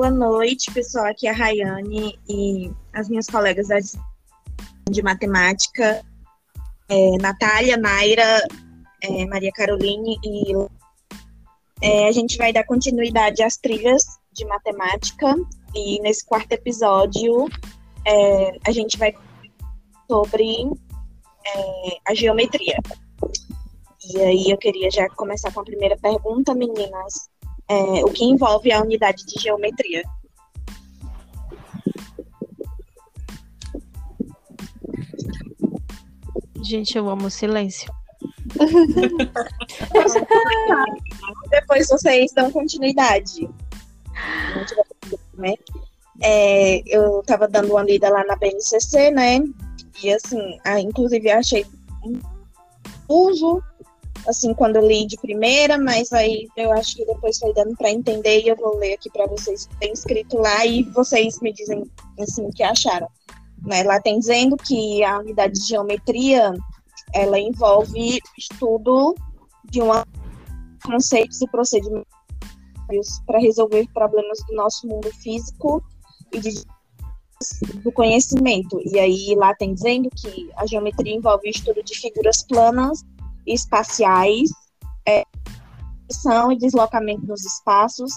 boa noite, pessoal. Aqui é a Rayane e as minhas colegas de matemática, é, Natália, Naira, é, Maria Caroline e é, a gente vai dar continuidade às trilhas de matemática e nesse quarto episódio é, a gente vai sobre é, a geometria. E aí eu queria já começar com a primeira pergunta, meninas. É, o que envolve a unidade de geometria? Gente, eu amo o silêncio. Depois vocês dão continuidade. Né? É, eu estava dando uma lida lá na BNCC, né? E assim, ah, inclusive achei um uso assim, quando eu li de primeira, mas aí eu acho que depois foi dando para entender e eu vou ler aqui para vocês. Tem escrito lá e vocês me dizem assim o que acharam. Né? Lá tem dizendo que a unidade de geometria ela envolve estudo de uma conceitos e procedimentos para resolver problemas do nosso mundo físico e de, do conhecimento. E aí lá tem dizendo que a geometria envolve o estudo de figuras planas espaciais, é, e deslocamento nos espaços,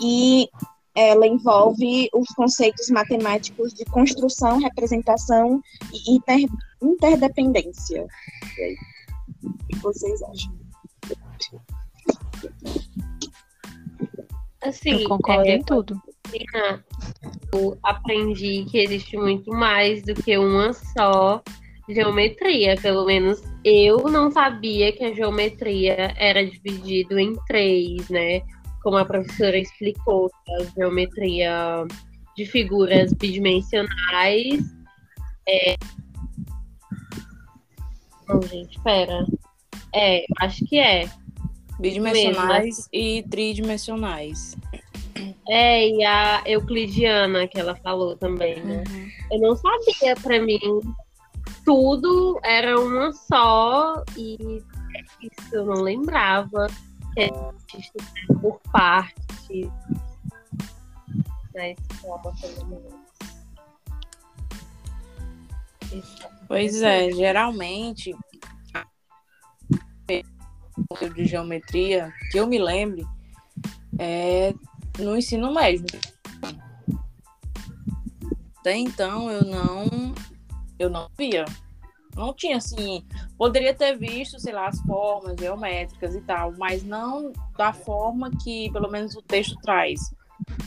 e ela envolve os conceitos matemáticos de construção, representação e inter, interdependência. E aí, o que vocês acham? Assim, eu concordo é, em tudo. Eu aprendi que existe muito mais do que uma só geometria. Pelo menos eu não sabia que a geometria era dividido em três, né? Como a professora explicou, a geometria de figuras bidimensionais. É... Não, gente, espera. É, acho que é. Bidimensionais e tridimensionais. É, e a euclidiana que ela falou também, né? Uhum. Eu não sabia, para mim, tudo era uma só e isso eu não lembrava que por parte da escola Pois é, geralmente de geometria que eu me lembre é no ensino médio. Até então eu não eu não via. Não tinha assim, poderia ter visto, sei lá, as formas geométricas e tal, mas não da forma que, pelo menos, o texto traz.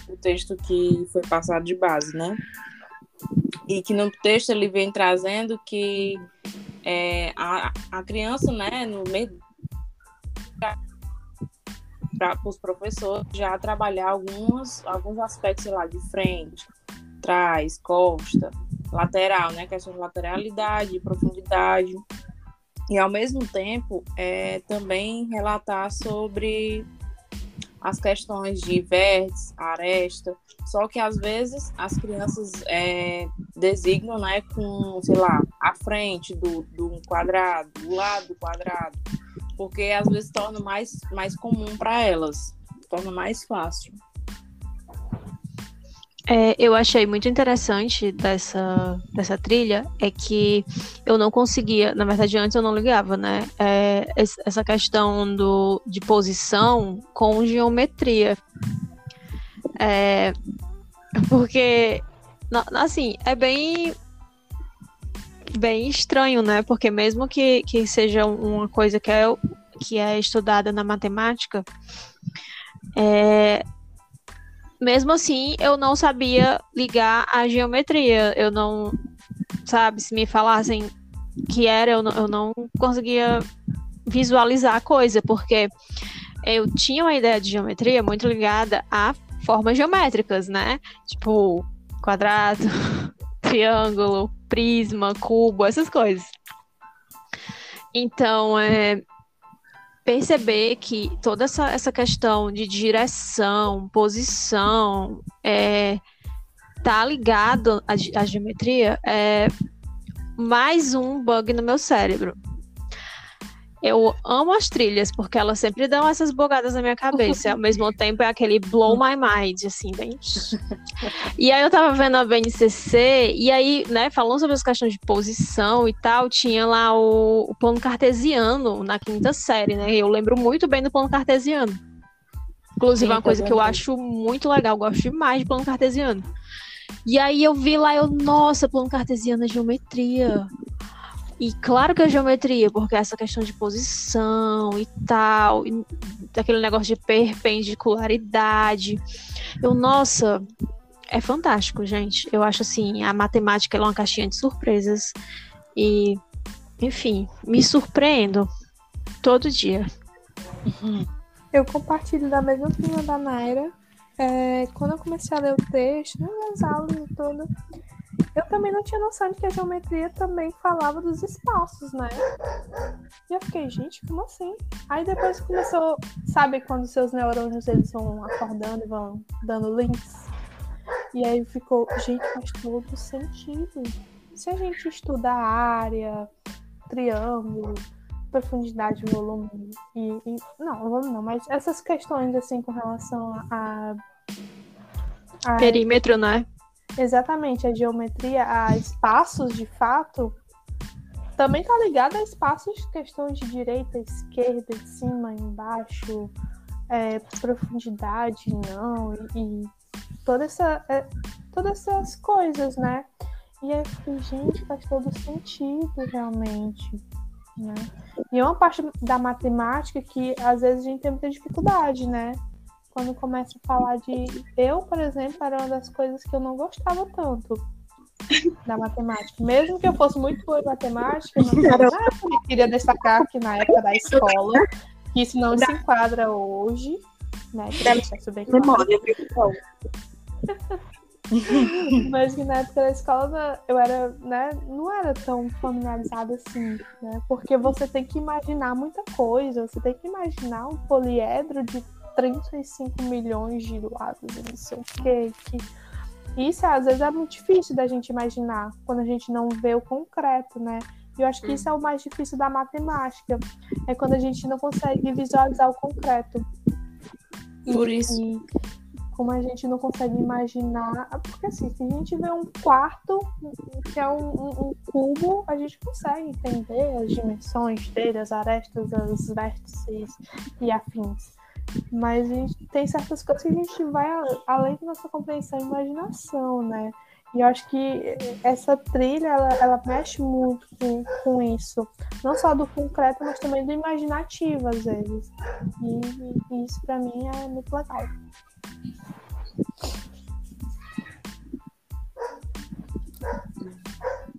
O texto que foi passado de base, né? E que no texto ele vem trazendo que é, a, a criança, né, no meio para os professores já trabalhar alguns, alguns aspectos, sei lá, de frente, trás, costa, lateral, né? Questão de lateralidade, profundidade. E ao mesmo tempo é, também relatar sobre as questões de vértice, aresta, só que às vezes as crianças é, designam né, com, sei lá, a frente do, do quadrado, do lado do quadrado, porque às vezes torna mais, mais comum para elas, torna mais fácil. É, eu achei muito interessante dessa, dessa trilha é que eu não conseguia, na verdade antes eu não ligava, né? É, essa questão do, de posição com geometria. É, porque, assim, é bem bem estranho, né? Porque mesmo que, que seja uma coisa que é, que é estudada na matemática, é, mesmo assim, eu não sabia ligar a geometria. Eu não, sabe, se me falassem que era, eu não, eu não conseguia visualizar a coisa, porque eu tinha uma ideia de geometria muito ligada a formas geométricas, né? Tipo, quadrado, triângulo, prisma, cubo, essas coisas. Então, é, perceber que toda essa, essa questão de direção, posição, é, tá ligado à, à geometria, é mais um bug no meu cérebro. Eu amo as trilhas, porque elas sempre dão essas bogadas na minha cabeça. Ao mesmo tempo é aquele blow my mind, assim, bem. e aí eu tava vendo a BNCC, e aí, né, falando sobre as questões de posição e tal, tinha lá o, o plano cartesiano na quinta série, né? Eu lembro muito bem do plano cartesiano. Inclusive, é uma coisa que eu acho muito legal, gosto demais de plano cartesiano. E aí eu vi lá, eu, nossa, plano cartesiano é geometria. E claro que é geometria, porque essa questão de posição e tal, e daquele negócio de perpendicularidade. Eu, nossa, é fantástico, gente. Eu acho assim, a matemática é uma caixinha de surpresas. E, enfim, me surpreendo todo dia. Eu compartilho da mesma opinião da Naira. É, quando eu comecei a ler o texto, nas aulas e tudo, eu também não tinha noção de que a geometria também falava dos espaços, né? E eu fiquei, gente, como assim? Aí depois começou, sabe quando seus neurônios eles vão acordando e vão dando links? E aí ficou, gente, faz todo sentido. Se a gente estuda a área, triângulo, profundidade, volume e, e não, volume não, mas essas questões assim com relação a, a perímetro, né? Exatamente, a geometria, a espaços de fato, também está ligada a espaços, questões de direita, esquerda, de cima, embaixo, é, profundidade, não, e, e toda essa, é, todas essas coisas, né? E aí eu gente, faz todo sentido realmente. Né? E é uma parte da matemática que às vezes a gente tem muita dificuldade, né? Quando começa a falar de. Eu, por exemplo, era uma das coisas que eu não gostava tanto da matemática. Mesmo que eu fosse muito boa em matemática, eu, não eu queria destacar que na época da escola, que isso não se enquadra hoje, né? Que bem Memória, Mas que na época da escola eu era, né, não era tão familiarizada assim, né? Porque você tem que imaginar muita coisa, você tem que imaginar um poliedro de 35 milhões de lados e não sei o que. Isso às vezes é muito difícil da gente imaginar quando a gente não vê o concreto, né? E eu acho que isso é o mais difícil da matemática. É quando a gente não consegue visualizar o concreto. Por isso. E como a gente não consegue imaginar. Porque assim, se a gente vê um quarto, que é um, um, um cubo, a gente consegue entender as dimensões dele, as arestas, os vértices e afins. Mas a gente tem certas coisas que a gente vai além da nossa compreensão e imaginação, né? E eu acho que essa trilha, ela, ela mexe muito com, com isso. Não só do concreto, mas também do imaginativo, às vezes. E, e isso, para mim, é muito legal.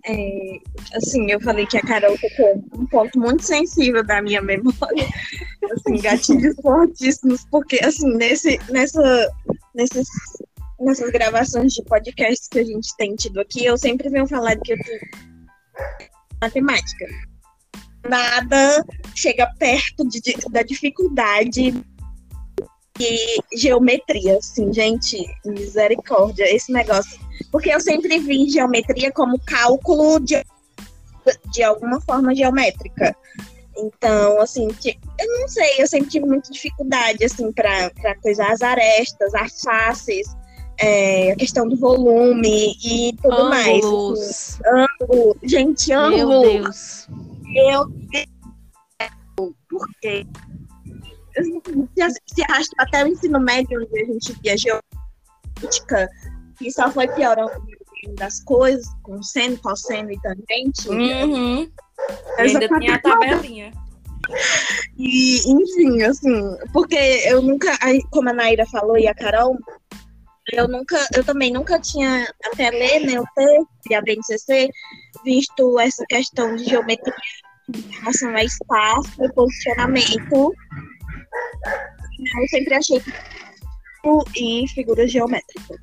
É, assim, eu falei que a Carol tocou um ponto muito sensível da minha memória, assim, gatilhos fortíssimos, porque, assim, nesse, nessa, nesses, nessas gravações de podcasts que a gente tem tido aqui, eu sempre venho falar que eu tenho matemática. Nada chega perto de, de, da dificuldade e geometria, assim, gente, misericórdia, esse negócio. Porque eu sempre vi geometria como cálculo de, de alguma forma geométrica. Então, assim, eu não sei, eu sempre tive muita dificuldade, assim, para coisar as arestas, as faces, é, a questão do volume e tudo Ângulos. mais. Assim, ângulo. Gente, ângulo. Meu Deus. Meu Deus. Porque se, se arrasta até o ensino médio, onde a gente via geopolítica, e só foi piorando das coisas, com seno, cosseno e tangente. Uhum. Ainda tinha a tabelinha. E, enfim, assim, porque eu nunca, como a Naira falou e a Carol, eu nunca, eu também nunca tinha, até ler, né, o texto e a BNCC, visto essa questão de geometria em relação a espaço e posicionamento eu sempre achei e figuras geométricas.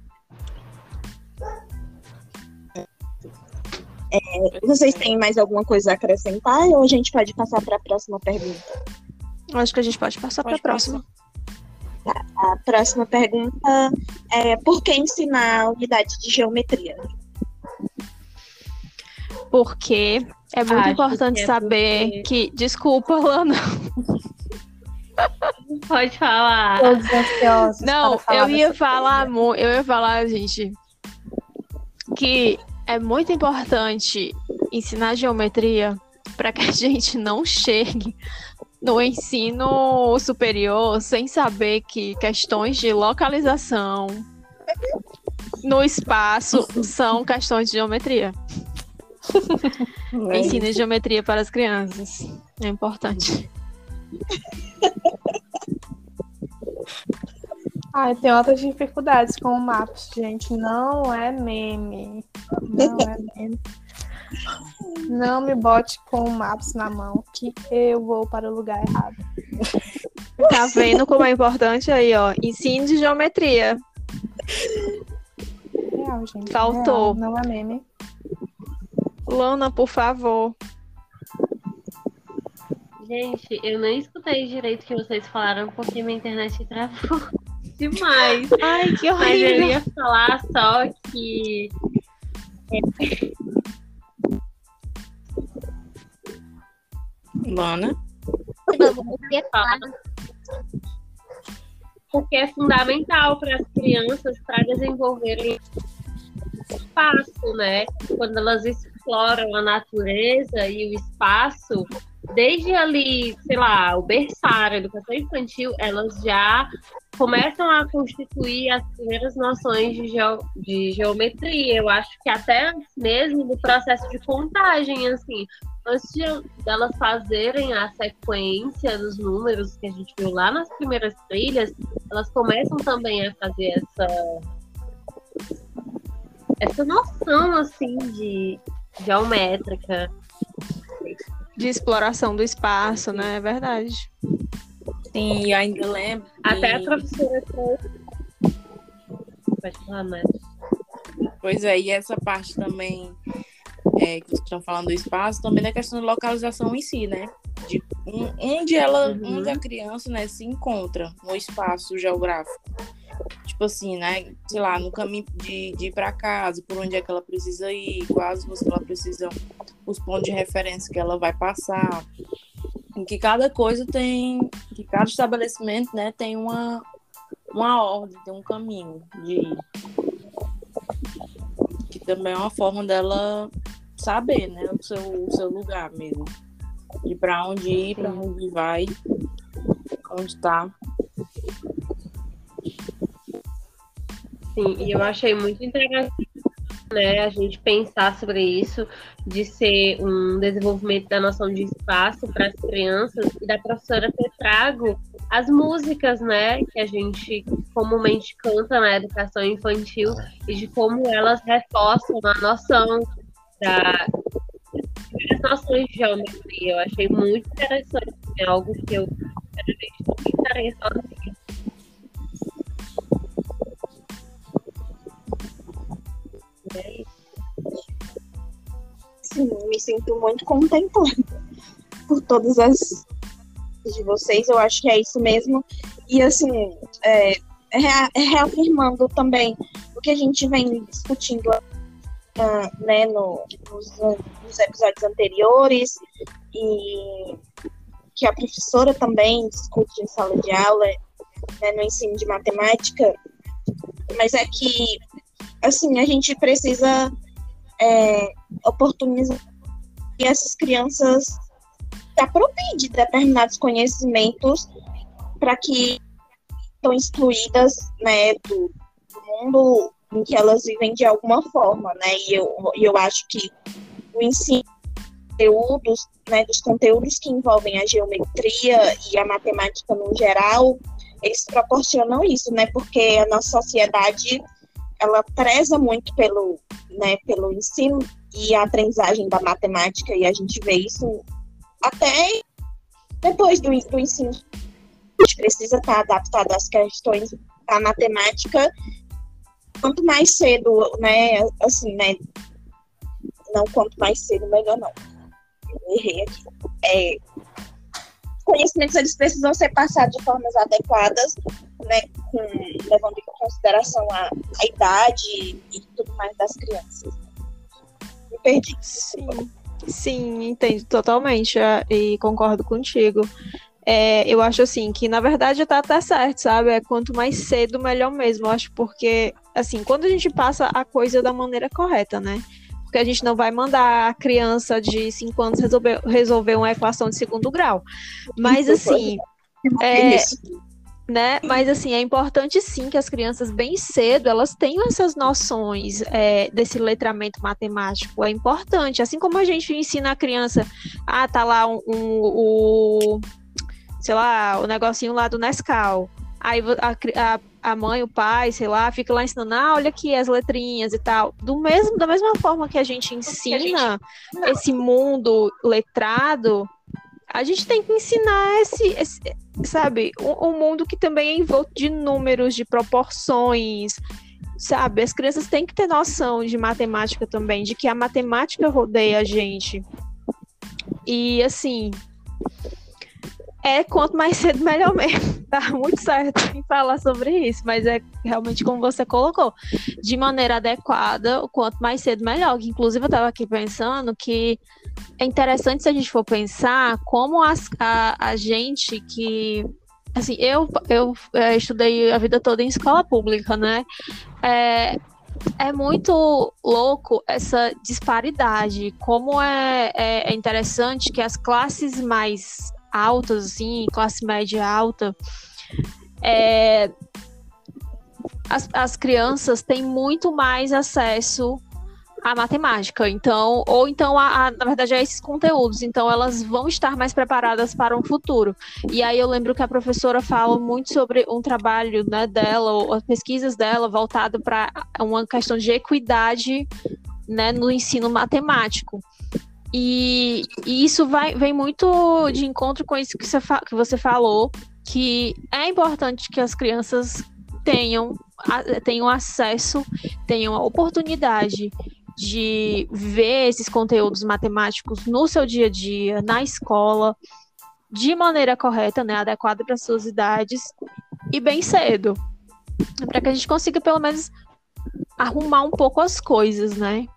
É, vocês têm mais alguma coisa a acrescentar ou a gente pode passar para a próxima pergunta? Acho que a gente pode passar para a próxima. Tá, a próxima pergunta é por que ensinar a unidade de geometria? Porque É muito Acho importante que é saber porque- que. Desculpa, Lana. Pode falar. Todos ansiosos. Não, eu ia falar, mu- eu ia falar, gente, que é muito importante ensinar geometria para que a gente não chegue no ensino superior sem saber que questões de localização no espaço são questões de geometria. É Ensina geometria para as crianças. É importante. Ah, eu tenho outras dificuldades com o Maps, gente. Não é meme. Não é meme. Não me bote com o Maps na mão, que eu vou para o lugar errado. Tá vendo como é importante aí, ó? Ensino de geometria. Real, gente. Faltou. real, não é meme. Lana, por favor. Gente, eu não escutei direito o que vocês falaram porque minha internet travou demais. Ai, que Mas eu horrível. ia falar só que. Lana. Porque é fundamental para as crianças para desenvolverem espaço, né? Quando elas exploram a natureza e o espaço, desde ali, sei lá, o berçário, a educação infantil, elas já começam a constituir as primeiras noções de, de geometria. Eu acho que até mesmo do processo de contagem, assim, antes de delas fazerem a sequência dos números que a gente viu lá nas primeiras trilhas, elas começam também a fazer essa essa noção assim de geométrica. De exploração do espaço, né? É verdade. Sim, e ainda lembro. Até a professora Pode falar, mas Pois é, e essa parte também é, que vocês estão falando do espaço, também da questão da localização em si, né? De um- onde ela, Uhum. onde a criança, né, se encontra no espaço geográfico. Tipo assim, né? Sei lá, no caminho de, de ir para casa, por onde é que ela precisa ir, quais ruas que ela precisa, os pontos de referência que ela vai passar. Em que cada coisa tem, que cada estabelecimento, né, tem uma, uma ordem, tem um caminho de ir que também é uma forma dela saber, né, o seu, o seu lugar mesmo. De para onde ir, para onde vai, onde tá. Sim, e eu achei muito interessante né, a gente pensar sobre isso, de ser um desenvolvimento da noção de espaço para as crianças e da professora ter trago as músicas, né, que a gente comumente canta na educação infantil e de como elas reforçam a noção da as noções de geometria. Eu achei muito interessante, é algo que eu não interesse Sim, me sinto muito contemplada por todas as de vocês. Eu acho que é isso mesmo. E assim, é, rea- reafirmando também o que a gente vem discutindo ah, né, no- nos, nos episódios anteriores e que a professora também discute em sala de aula né, no ensino de matemática, mas é que assim a gente precisa é, oportunizar que essas crianças se apropriem de determinados conhecimentos para que estão excluídas né, do, do mundo em que elas vivem de alguma forma, né? E eu, eu acho que o ensino de conteúdos, né, dos conteúdos que envolvem a geometria e a matemática no geral, eles proporcionam isso, né? Porque a nossa sociedade ela preza muito pelo, né, pelo ensino e a aprendizagem da matemática, e a gente vê isso até depois do, do ensino. A gente precisa estar adaptado às questões da matemática. Quanto mais cedo, né, assim, né, não quanto mais cedo, melhor não. Eu errei aqui. É, conhecimentos, eles precisam ser passados de formas adequadas, né, com, levando em consideração a, a idade e tudo mais das crianças. Me perdi. Sim. Sim, entendo totalmente é, e concordo contigo. É, eu acho assim que na verdade tá até certo, sabe? É quanto mais cedo, melhor mesmo. Eu acho porque, assim, quando a gente passa a coisa da maneira correta, né? Porque a gente não vai mandar a criança de 5 anos resolver, resolver uma equação de segundo grau. Mas assim. É, né? Mas assim, é importante sim que as crianças bem cedo elas tenham essas noções é, desse letramento matemático. É importante, assim como a gente ensina a criança, ah, tá lá um, um, o sei lá, o negocinho lá do Nescau. Aí a, a, a, mãe, o pai, sei lá, fica lá ensinando, ah, olha aqui as letrinhas e tal. Do mesmo, da mesma forma que a gente ensina a gente... esse mundo letrado, a gente tem que ensinar esse, esse sabe, um, um, mundo que também é envolto de números, de proporções, sabe? As crianças têm que ter noção de matemática também, de que a matemática rodeia a gente. E assim, é quanto mais cedo, melhor mesmo. Tá muito certo em falar sobre isso, mas é realmente como você colocou, de maneira adequada, o quanto mais cedo, melhor. Inclusive, eu estava aqui pensando que é interessante se a gente for pensar como as, a, a gente que. Assim, eu, eu é, estudei a vida toda em escola pública, né? É, é muito louco essa disparidade. Como é, é, é interessante que as classes mais altas, assim, classe média alta, é, as, as crianças têm muito mais acesso à matemática, então, ou então, a, a, na verdade, a esses conteúdos, então elas vão estar mais preparadas para um futuro. E aí eu lembro que a professora fala muito sobre um trabalho né, dela, ou as pesquisas dela, voltado para uma questão de equidade né, no ensino matemático. E, e isso vai, vem muito de encontro com isso que você, que você falou, que é importante que as crianças tenham, tenham acesso, tenham a oportunidade de ver esses conteúdos matemáticos no seu dia a dia, na escola, de maneira correta, né, adequada para suas idades e bem cedo, para que a gente consiga pelo menos arrumar um pouco as coisas, né?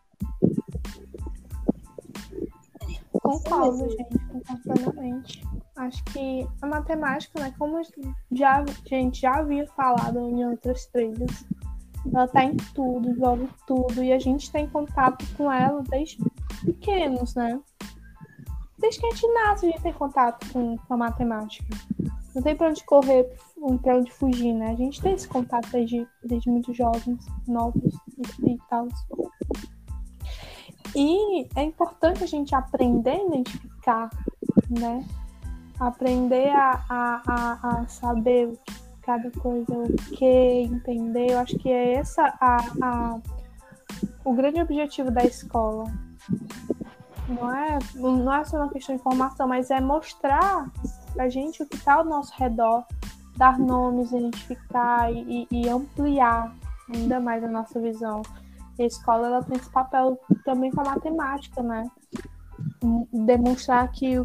Concordo, gente, completamente. Acho que a matemática, né, como já, a gente já havia falado em outras trilhas, ela está em tudo, envolve tudo, e a gente tem contato com ela desde pequenos, né? Desde que a gente nasce, a gente tem contato com, com a matemática. Não tem para onde correr, para onde fugir, né? A gente tem esse contato desde, desde muito jovens, novos e, e tal. E é importante a gente aprender a identificar, né? Aprender a, a, a, a saber cada coisa, o que, entender. Eu acho que é essa a, a, o grande objetivo da escola. Não é, não é só uma questão de informação, mas é mostrar a gente o que está ao nosso redor, dar nomes, identificar e, e ampliar ainda mais a nossa visão. E a escola ela tem esse papel também com a matemática, né? Demonstrar que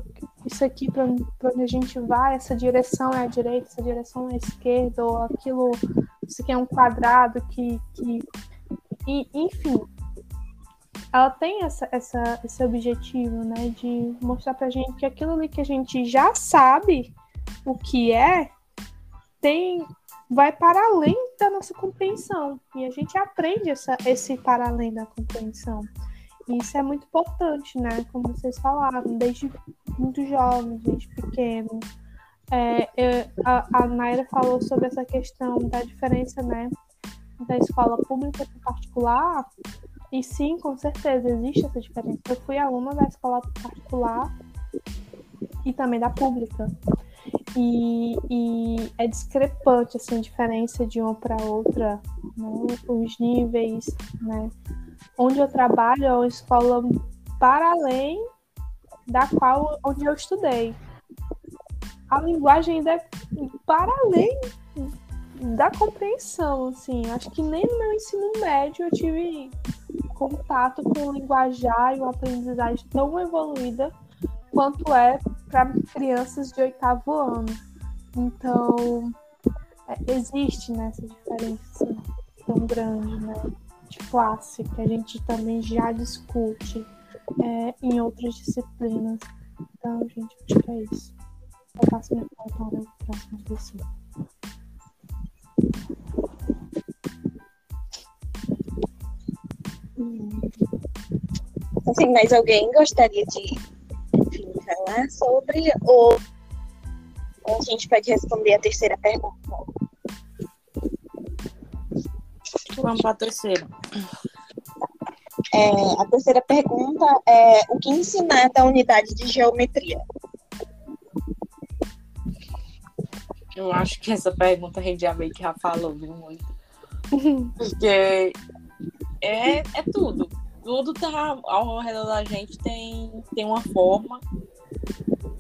isso aqui para onde a gente vai, essa direção é a direita, essa direção é a esquerda, ou aquilo, isso aqui é um quadrado que. que... E, enfim, ela tem essa, essa, esse objetivo, né? De mostrar pra gente que aquilo ali que a gente já sabe o que é, tem vai para além da nossa compreensão. E a gente aprende essa, esse para além da compreensão. E isso é muito importante, né? Como vocês falaram, desde muito jovens, desde pequenos. É, eu, a, a Naira falou sobre essa questão da diferença, né? Da escola pública e particular. E sim, com certeza, existe essa diferença. Eu fui aluna da escola particular e também da pública. E, e é discrepante assim, a diferença de uma para outra, né? os níveis, né? Onde eu trabalho é uma escola para além da qual onde eu estudei. A linguagem ainda é para além da compreensão, assim. Acho que nem no meu ensino médio eu tive contato com o linguajar e uma aprendizagem tão evoluída quanto é para crianças de oitavo ano. Então, é, existe né, essa diferença tão grande né, de classe que a gente também já discute é, em outras disciplinas. Então, gente, acho que é isso. Eu passo minha fala para a próxima pessoa. Assim, mas alguém gostaria de falar sobre ou, ou a gente pode responder a terceira pergunta? Vamos para a terceira. É, a terceira pergunta é o que ensinar da unidade de geometria? Eu acho que essa pergunta a gente já meio que já falou, viu, muito. Porque é, é tudo. Tudo tá ao redor da gente tem, tem uma forma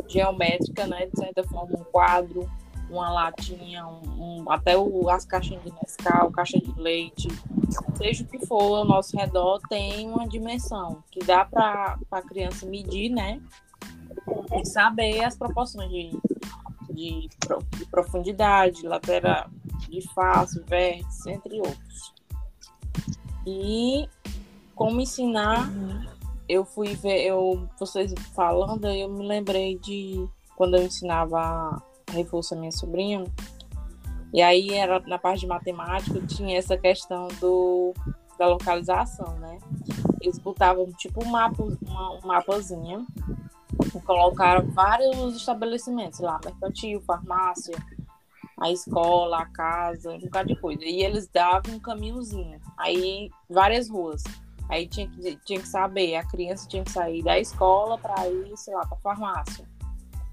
geométrica, né? De certa forma, um quadro, uma latinha, um, um, até o, as caixinhas de Nescau, caixa de leite, seja o que for ao nosso redor, tem uma dimensão que dá para a criança medir, né? E saber as proporções de, de, de profundidade, lateral, de face, vértice, entre outros. E como ensinar, eu fui ver, eu, vocês falando, eu me lembrei de quando eu ensinava reforço a minha sobrinha. E aí era na parte de matemática, tinha essa questão do, da localização, né? Eles botavam tipo um mapa, uma, um e colocaram vários estabelecimentos lá, mercantil, farmácia, a escola, a casa, um bocado de coisa. E eles davam um caminhozinho, aí várias ruas. Aí tinha que, tinha que saber, a criança tinha que sair da escola para ir, sei lá, para farmácia.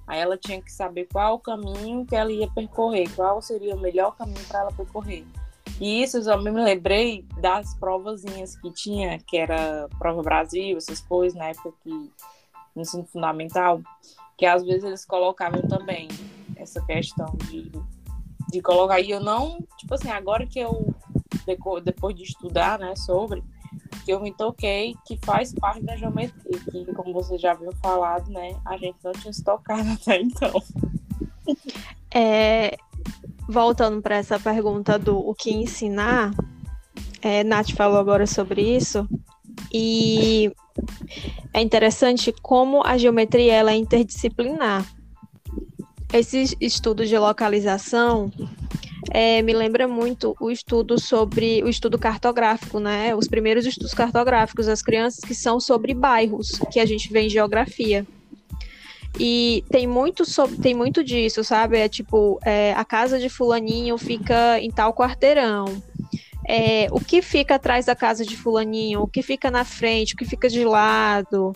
Aí ela tinha que saber qual o caminho que ela ia percorrer, qual seria o melhor caminho para ela percorrer. E isso eu me lembrei das provazinhas que tinha, que era Prova Brasil, essas coisas, na época que no ensino fundamental, que às vezes eles colocavam também essa questão de, de colocar. E eu não, tipo assim, agora que eu, depois de estudar, né, sobre, que eu me toquei que faz parte da geometria, que como você já viu falado, né, a gente não tinha se tocado até então. É, voltando para essa pergunta do o que ensinar, é, Nath falou agora sobre isso, e é interessante como a geometria ela é interdisciplinar. Esse estudo de localização é, me lembra muito o estudo sobre o estudo cartográfico, né? Os primeiros estudos cartográficos das crianças que são sobre bairros, que a gente vê em geografia. E tem muito, sobre, tem muito disso, sabe? É tipo, é, a casa de fulaninho fica em tal quarteirão. É, o que fica atrás da casa de fulaninho, o que fica na frente, o que fica de lado,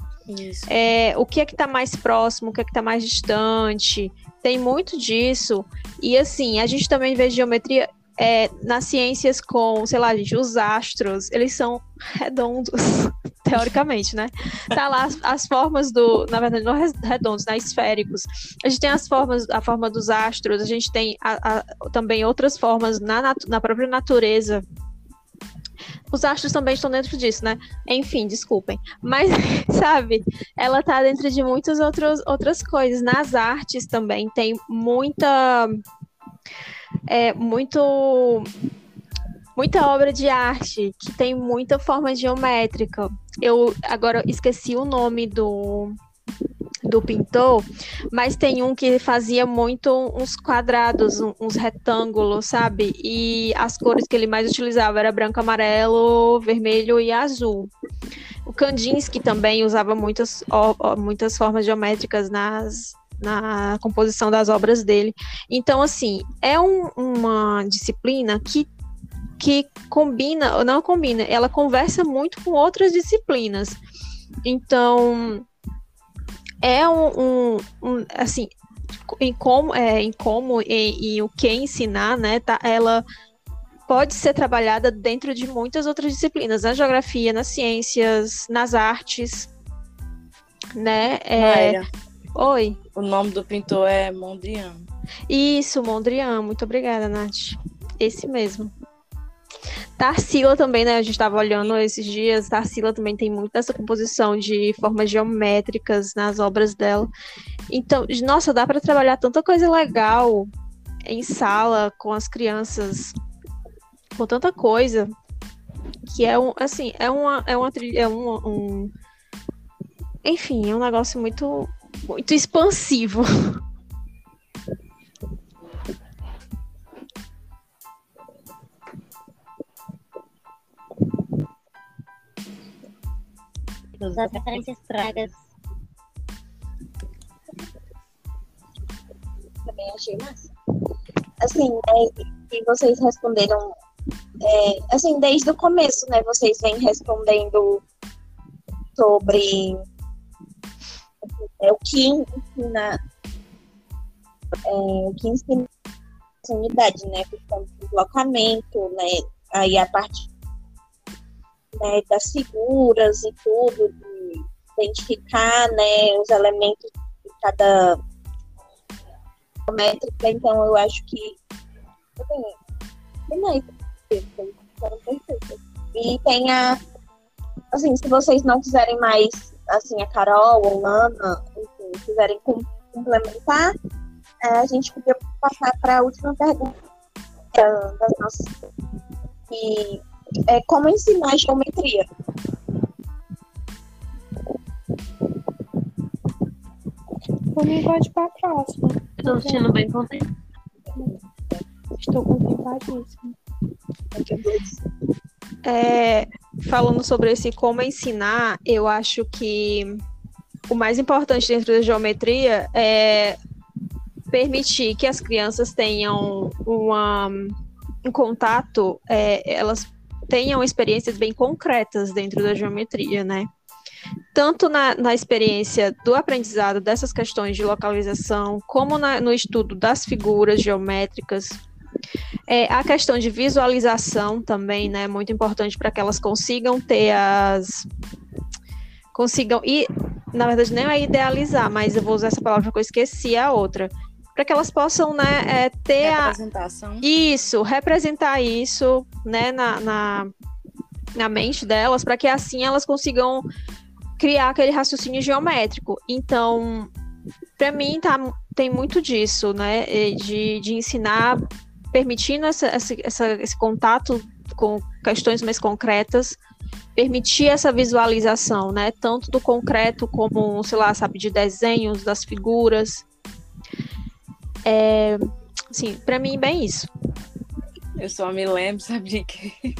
é, o que é que está mais próximo, o que é que está mais distante. Tem muito disso. E assim, a gente também vê geometria é, nas ciências com, sei lá, gente, os astros, eles são redondos, teoricamente, né? Tá lá as, as, formas do, na verdade, não redondos, né? Esféricos. A gente tem as formas, a forma dos astros, a gente tem a, a, também outras formas na, na própria natureza os astros também estão dentro disso, né? Enfim, desculpem. Mas, sabe, ela tá dentro de muitas outras, outras coisas. Nas artes também tem muita. É, muito. Muita obra de arte que tem muita forma geométrica. Eu agora esqueci o nome do, do pintor, mas tem um que fazia muito uns quadrados, uns retângulos, sabe? E as cores que ele mais utilizava era branco, amarelo, vermelho e azul. O Kandinsky também usava muitas, muitas formas geométricas nas, na composição das obras dele. Então, assim, é um, uma disciplina que que combina, ou não combina, ela conversa muito com outras disciplinas. Então, é um, um, um assim, em como, é, em como e, e, o que ensinar, né, tá, ela pode ser trabalhada dentro de muitas outras disciplinas, na geografia, nas ciências, nas artes, né? É... Oi. O nome do pintor é Mondrian. Isso, Mondrian. Muito obrigada, Nath. Esse mesmo. Tarsila também, né? A gente estava olhando esses dias. Tarsila também tem muito dessa composição de formas geométricas nas obras dela. Então, nossa, dá para trabalhar tanta coisa legal em sala com as crianças, com tanta coisa que é um, assim, é uma, é uma é um, um enfim, é um negócio muito, muito expansivo. As referências pragas. Também achei massa. Assim, né, que vocês responderam, é, assim, desde o começo, né, vocês vêm respondendo sobre é, o que ensina, é, o que ensina essa unidade, né, questão do deslocamento, né, aí a parte né, das figuras e tudo, de identificar, né, os elementos de cada métrica, então eu acho que assim, perfeitas. E tem a assim, se vocês não quiserem mais, assim, a Carol ou Lana, enfim, quiserem complementar, é, a gente podia passar para a última pergunta das nossas. E é como ensinar geometria. Por mim, pode para a próxima. Estou sentindo bem contente. Estou contentadíssima. É, falando sobre esse como ensinar, eu acho que o mais importante dentro da geometria é permitir que as crianças tenham uma, um contato, é, elas tenham experiências bem concretas dentro da geometria, né? Tanto na, na experiência do aprendizado dessas questões de localização, como na, no estudo das figuras geométricas, é, a questão de visualização também, né, muito importante para que elas consigam ter as consigam e na verdade nem é idealizar, mas eu vou usar essa palavra porque eu esqueci a outra, para que elas possam, né, é, ter Representação. a isso, representar isso, né, na, na, na mente delas, para que assim elas consigam criar aquele raciocínio geométrico. Então, para mim tá, tem muito disso, né, de, de ensinar permitindo essa, essa, esse contato com questões mais concretas, permitir essa visualização, né? Tanto do concreto como, sei lá, sabe, de desenhos, das figuras. É, assim, para mim, bem isso. Eu só me lembro, sabe, que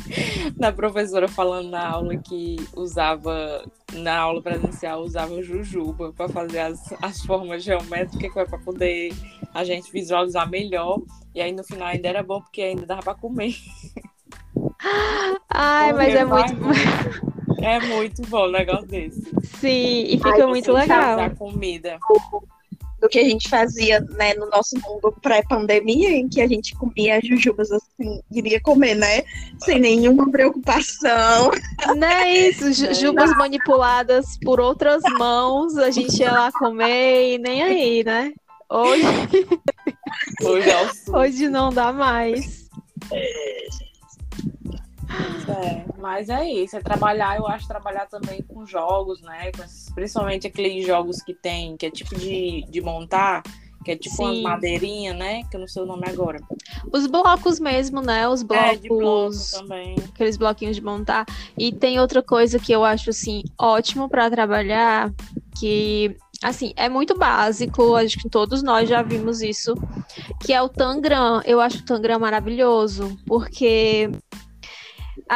da professora falando na aula que usava, na aula presencial, usava jujuba para fazer as, as formas geométricas para poder a gente visualizar melhor. E aí no final ainda era bom porque ainda dava para comer. Ai, Porque mas é muito. É muito bom um negócio desse. Sim, e fica Ai, muito legal. Da comida. Do que a gente fazia né, no nosso mundo pré-pandemia, em que a gente comia jujubas assim, iria comer, né? Sem nenhuma preocupação. Não é isso, ju- jubas manipuladas por outras mãos, a gente ia lá comer e nem aí, né? Hoje, Hoje é hoje não dá mais. É, mas é isso, é trabalhar, eu acho trabalhar também com jogos, né? principalmente aqueles jogos que tem, que é tipo de, de montar, que é tipo umas Sim. madeirinhas, né? Que eu não sei o nome agora. Os blocos mesmo, né? Os É, de bloco blocos, também. aqueles bloquinhos de montar. E tem outra coisa que eu acho assim ótimo para trabalhar, que assim, é muito básico, acho que todos nós já vimos isso, que é o Tangram. Eu acho o Tangram maravilhoso, porque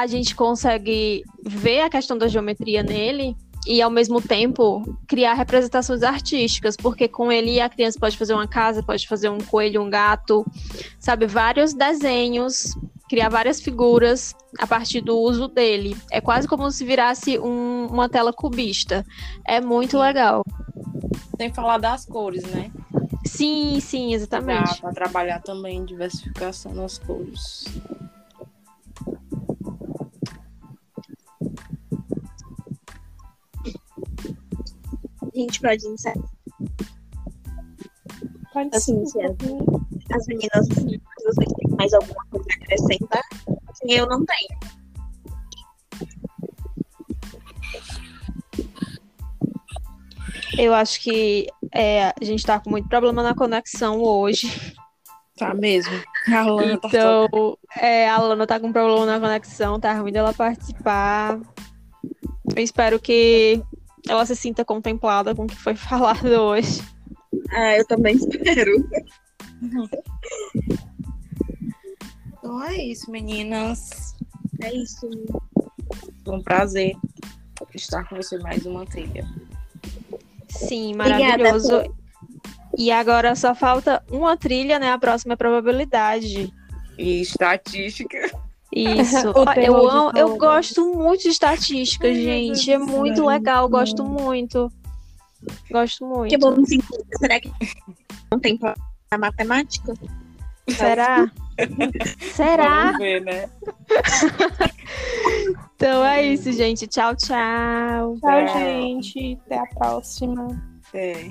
a gente consegue ver a questão da geometria nele e ao mesmo tempo criar representações artísticas, porque com ele a criança pode fazer uma casa, pode fazer um coelho, um gato, sabe, vários desenhos, criar várias figuras a partir do uso dele. É quase como se virasse um- uma tela cubista. É muito legal. Sem falar das cores, né? Sim, sim, exatamente. para trabalhar também diversificação nas cores. A gente pode encerrar. Pode Assim, ser. Ciara. As meninas, vocês têm mais alguma coisa a acrescentar, assim, eu não tenho. Eu acho que é, a gente tá com muito problema na conexão hoje. Tá mesmo. A Lana tá Então, é, a Lana tá com problema na conexão, tá ruim dela participar. Eu espero que ela se sinta contemplada com o que foi falado hoje. Ah, eu também espero. Então é isso, meninas. É isso. Foi um prazer estar com você mais uma trilha. Sim, Obrigada, maravilhoso. E agora só falta uma trilha, né? A próxima é probabilidade. E estatística. Isso. Eu amo, eu gosto muito de estatística, gente. É muito legal, gosto muito. Gosto muito. Que bom, será que não tem pra matemática? Será? Será? Vamos ver, né? Então é isso, gente. Tchau, tchau. Tchau, gente. Até a próxima. É.